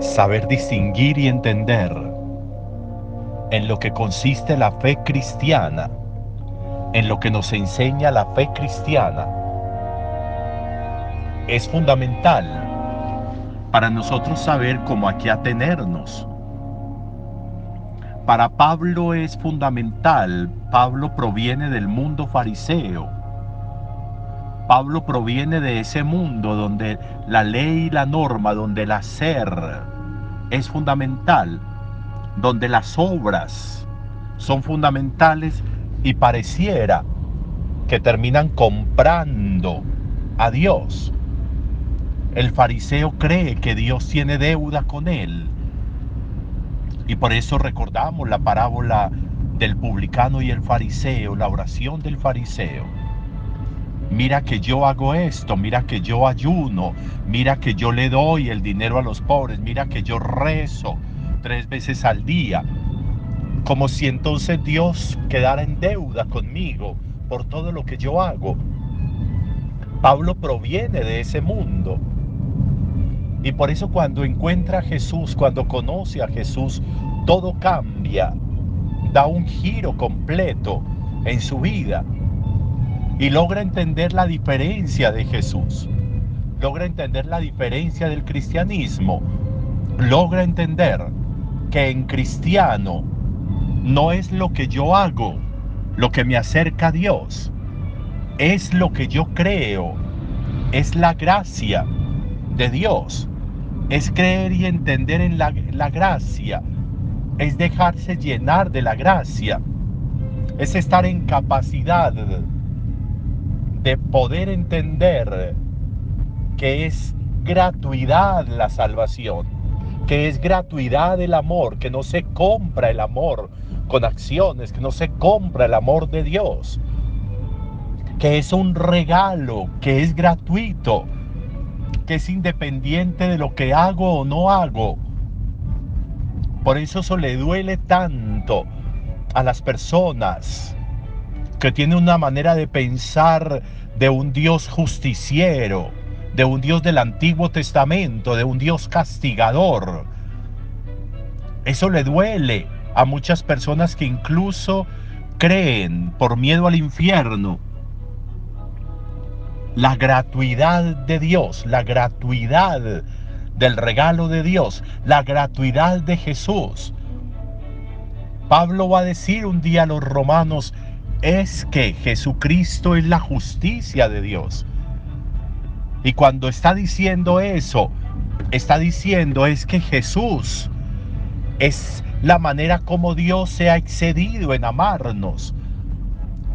saber distinguir y entender en lo que consiste la fe cristiana, en lo que nos enseña la fe cristiana, es fundamental para nosotros saber cómo aquí atenernos. Para Pablo es fundamental, Pablo proviene del mundo fariseo, Pablo proviene de ese mundo donde la ley y la norma, donde el hacer es fundamental, donde las obras son fundamentales y pareciera que terminan comprando a Dios. El fariseo cree que Dios tiene deuda con él. Y por eso recordamos la parábola del publicano y el fariseo, la oración del fariseo mira que yo hago esto, mira que yo ayuno, mira que yo le doy el dinero a los pobres, mira que yo rezo tres veces al día, como si entonces Dios quedara en deuda conmigo por todo lo que yo hago. Pablo proviene de ese mundo. Y por eso cuando encuentra a Jesús, cuando conoce a Jesús, todo cambia, da un giro completo en su vida y logra entender la diferencia de Jesús, logra entender la diferencia del cristianismo, logra entender que en cristiano no es lo que yo hago lo que me acerca a Dios, es lo que yo creo, es la gracia de Dios, es creer y entender en la, la gracia, es dejarse llenar de la gracia, es estar en capacidad de poder entender que es gratuidad la salvación, que es gratuidad el amor, que no se compra el amor con acciones, que no se compra el amor de Dios, que es un regalo, que es gratuito, que es independiente de lo que hago o no hago. Por eso eso le duele tanto a las personas que tiene una manera de pensar de un Dios justiciero, de un Dios del Antiguo Testamento, de un Dios castigador. Eso le duele a muchas personas que incluso creen por miedo al infierno la gratuidad de Dios, la gratuidad del regalo de Dios, la gratuidad de Jesús. Pablo va a decir un día a los romanos, es que Jesucristo es la justicia de Dios. Y cuando está diciendo eso, está diciendo es que Jesús es la manera como Dios se ha excedido en amarnos,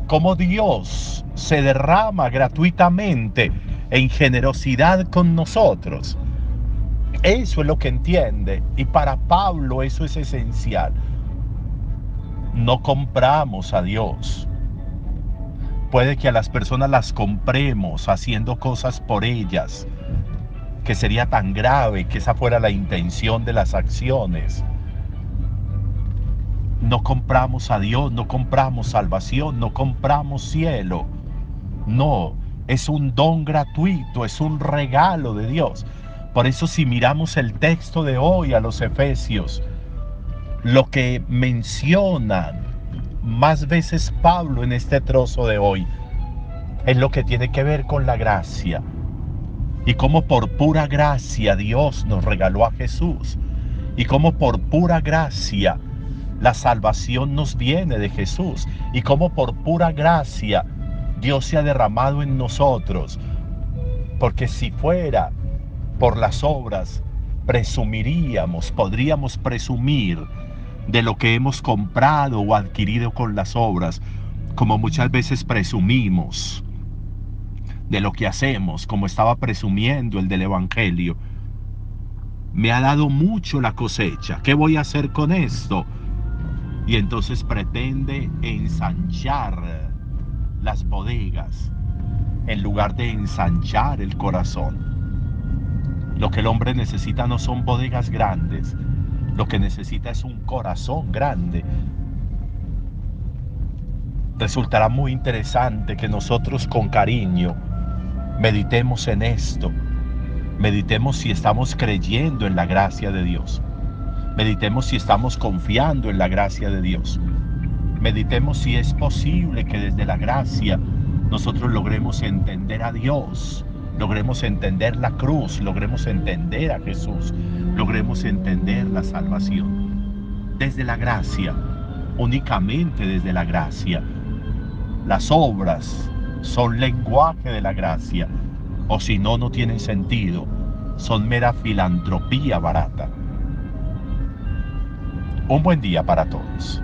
como Dios se derrama gratuitamente en generosidad con nosotros. Eso es lo que entiende y para Pablo eso es esencial. No compramos a Dios puede que a las personas las compremos haciendo cosas por ellas, que sería tan grave que esa fuera la intención de las acciones. No compramos a Dios, no compramos salvación, no compramos cielo. No, es un don gratuito, es un regalo de Dios. Por eso si miramos el texto de hoy a los Efesios, lo que mencionan más veces Pablo en este trozo de hoy es lo que tiene que ver con la gracia y cómo por pura gracia Dios nos regaló a Jesús y cómo por pura gracia la salvación nos viene de Jesús y cómo por pura gracia Dios se ha derramado en nosotros. Porque si fuera por las obras, presumiríamos, podríamos presumir de lo que hemos comprado o adquirido con las obras, como muchas veces presumimos de lo que hacemos, como estaba presumiendo el del Evangelio. Me ha dado mucho la cosecha, ¿qué voy a hacer con esto? Y entonces pretende ensanchar las bodegas en lugar de ensanchar el corazón. Lo que el hombre necesita no son bodegas grandes, lo que necesita es un corazón grande. Resultará muy interesante que nosotros con cariño meditemos en esto Meditemos si estamos creyendo en la gracia de Dios. Meditemos si estamos confiando en la gracia de Dios. Meditemos si es posible que desde la gracia nosotros logremos entender a Dios, logremos entender la cruz, logremos entender a Jesús, logremos entender la salvación. Desde la gracia, únicamente desde la gracia. Las obras son lenguaje de la gracia, o si no, no tienen sentido, son mera filantropía barata. Un buen día para todos.